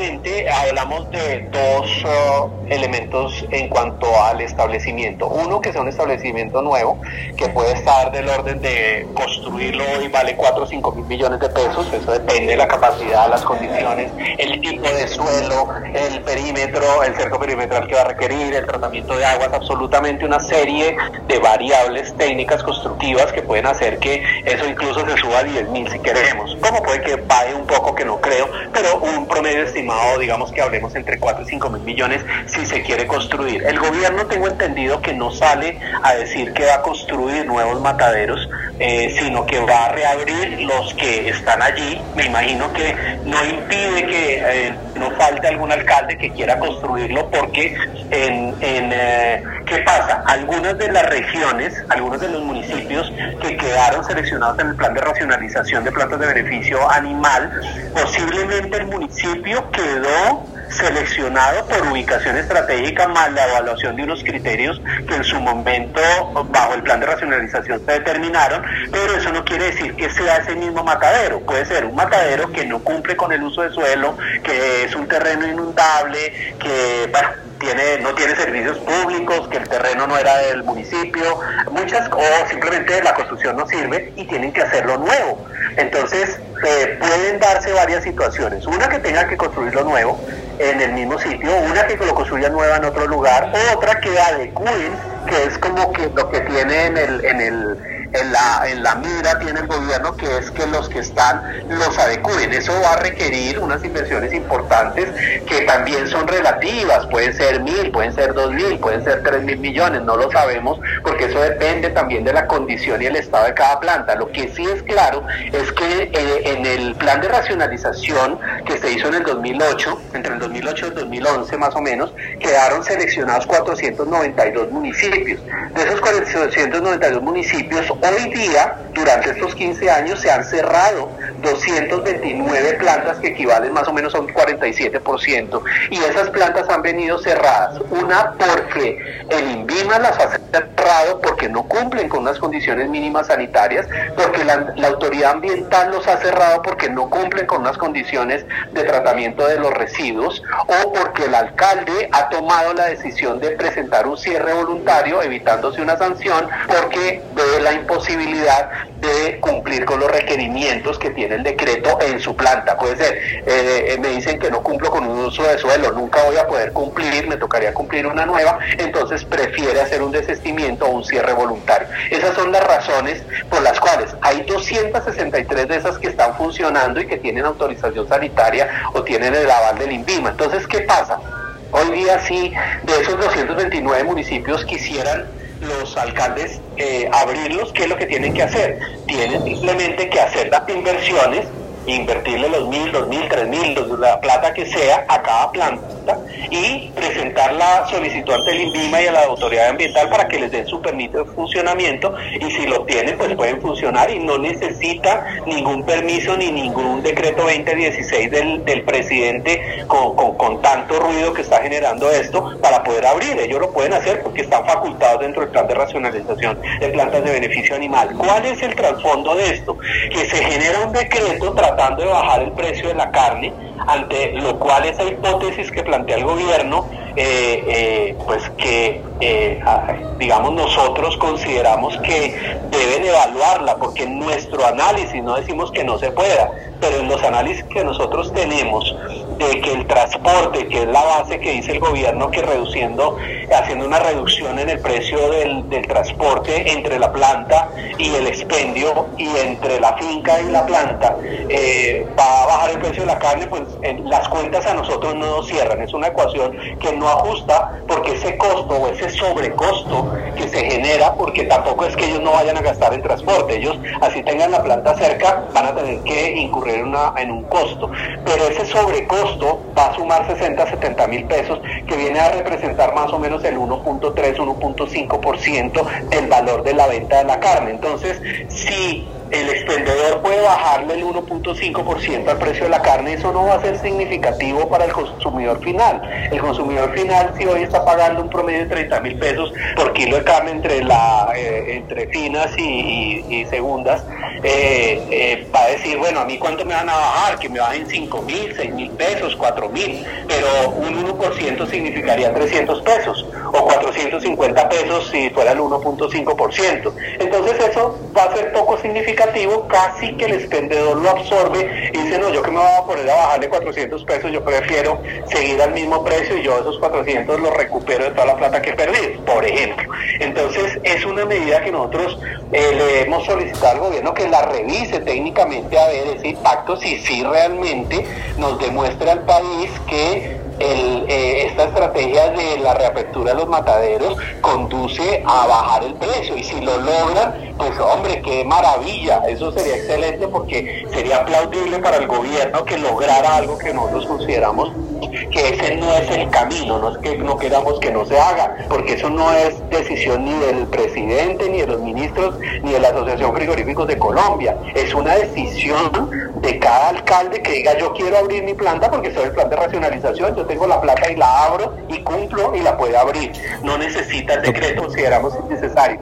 básicamente hablamos de dos uh, elementos en cuanto al establecimiento. Uno, que sea un establecimiento nuevo, que puede estar del orden de construirlo y vale 4 o 5 mil millones de pesos. Eso depende de la capacidad, las condiciones, el tipo de suelo, el perímetro, el cerco perimetral que va a requerir, el tratamiento de aguas, absolutamente una serie de variables técnicas constructivas que pueden hacer que eso incluso se suba a 10 mil si queremos. Como puede que pague un poco, que no creo, pero un promedio estimado, digamos que hablemos entre 4 y 5 mil millones si se quiere construir. El gobierno tengo entendido que no sale a decir que va a construir nuevos mataderos, eh, sino que va a reabrir los que están allí. Me imagino que no impide que eh, no falte algún alcalde que quiera construirlo porque en, en eh, ¿qué pasa? Algunas de las regiones, algunos de los municipios que quedaron seleccionados en el plan de racionalización de plantas de beneficio animal, posiblemente el municipio quedó seleccionado por ubicación estratégica más la evaluación de unos criterios que en su momento bajo el plan de racionalización se determinaron, pero eso no quiere decir que sea ese mismo matadero, puede ser un matadero que no cumple con el uso de suelo, que es un terreno inundable, que tiene, no tiene servicios públicos, que el terreno no era del municipio, muchas, o simplemente la construcción no sirve y tienen que hacerlo nuevo. Entonces, eh, pueden darse varias situaciones. Una que tenga que construirlo nuevo en el mismo sitio, una que lo construya nueva en otro lugar, otra que adecúen, que es como que lo que tiene en el, en el en la, en la mira tiene el gobierno, que es que los que están los adecúen. Eso va a requerir unas inversiones importantes que también son relativas, pueden ser mil, pueden ser dos mil, pueden ser tres mil millones, no lo sabemos, porque eso depende también de la condición y el estado de cada planta. Lo que sí es claro es que eh, en el plan de racionalización que se hizo en el 2008, entre el 2008 y el 2011 más o menos, quedaron seleccionados 492 municipios. De esos 492 municipios, Hoy día, durante estos 15 años, se han cerrado 229 plantas que equivalen más o menos a un 47%. Y esas plantas han venido cerradas. Una porque el INVIMA las ha cerrado porque no cumplen con unas condiciones mínimas sanitarias, porque la, la autoridad ambiental los ha cerrado porque no cumplen con unas condiciones de tratamiento de los residuos, o porque el alcalde ha tomado la decisión de presentar un cierre voluntario, evitándose una sanción, porque de la posibilidad de cumplir con los requerimientos que tiene el decreto en su planta. Puede ser, eh, me dicen que no cumplo con un uso de suelo, nunca voy a poder cumplir, me tocaría cumplir una nueva, entonces prefiere hacer un desestimiento o un cierre voluntario. Esas son las razones por las cuales hay 263 de esas que están funcionando y que tienen autorización sanitaria o tienen el aval del INVIMA. Entonces, ¿qué pasa? Hoy día sí, de esos 229 municipios quisieran los alcaldes eh, abrirlos, ¿qué es lo que tienen que hacer? Tienen simplemente que hacer las inversiones, invertirle los mil, dos mil, tres mil, la plata que sea a cada planta y presentar la solicitud ante el INVIMA y a la autoridad ambiental para que les den su permiso de funcionamiento y si lo tienen pues pueden funcionar y no necesita ningún permiso ni ningún decreto 2016 del, del presidente con, con, tanto ruido que está generando esto para poder abrir. Ellos lo pueden hacer porque están facultados dentro del plan de racionalización de plantas de beneficio animal. ¿Cuál es el trasfondo de esto? Que se genera un decreto tratando de bajar el precio de la carne ante lo cual esa hipótesis que plantea el gobierno, eh, eh, pues que eh, digamos nosotros consideramos que deben evaluarla, porque en nuestro análisis no decimos que no se pueda, pero en los análisis que nosotros tenemos de que el transporte, que es la base que dice el gobierno, que reduciendo, haciendo una reducción en el precio del, transporte entre la planta y el expendio y entre la finca y la planta, eh, va a bajar el precio de la carne, pues las cuentas a nosotros no nos cierran. Es una ecuación que no ajusta porque ese costo o ese sobrecosto que se genera, porque tampoco es que ellos no vayan a gastar en transporte, ellos así tengan la planta cerca, van a tener que incurrir una, en un costo. Pero ese sobrecosto va a sumar 60, 70 mil pesos, que viene a representar más o menos el 1.3, 1.5% del valor de la venta de la carne. Entonces, si el expendedor puede bajarle el 1.5% al precio de la carne, eso no va a ser significativo para el consumidor final. El consumidor final, si hoy está pagando un promedio de 30 mil pesos por kilo de carne entre, la, eh, entre finas y, segundas, eh, eh, va a decir, bueno, a mí cuánto me van a bajar, que me bajen 5 mil, 6 mil pesos, 4 mil, pero un 1% significaría 300 pesos o 450 pesos si fuera el 1.5%. Entonces eso va a ser poco significativo, casi que el expendedor lo absorbe y dice, no, yo que me voy a poner a bajarle 400 pesos, yo prefiero seguir al mismo precio y yo esos 400 los recupero de toda la plata que perdí, por ejemplo. Entonces es una medida que nosotros eh, le hemos solicitado al gobierno que la revise técnicamente a ver ese impacto, si sí realmente nos demuestra al país que eh, esta estrategia de la reapertura de los mataderos conduce a bajar el precio y si lo logran, pues hombre, qué maravilla, eso sería excelente porque sería aplaudible para el gobierno que lograra algo que nosotros consideramos que ese no es el camino, no es que no queramos que no se haga, porque eso no es decisión ni del presidente, ni de los ministros, ni de la Asociación Frigoríficos de Colombia, es una decisión de cada alcalde que diga yo quiero abrir mi planta porque soy el plan de racionalización, yo tengo la plata y la abro y cumplo y la puede abrir, no necesita el decreto, consideramos innecesario.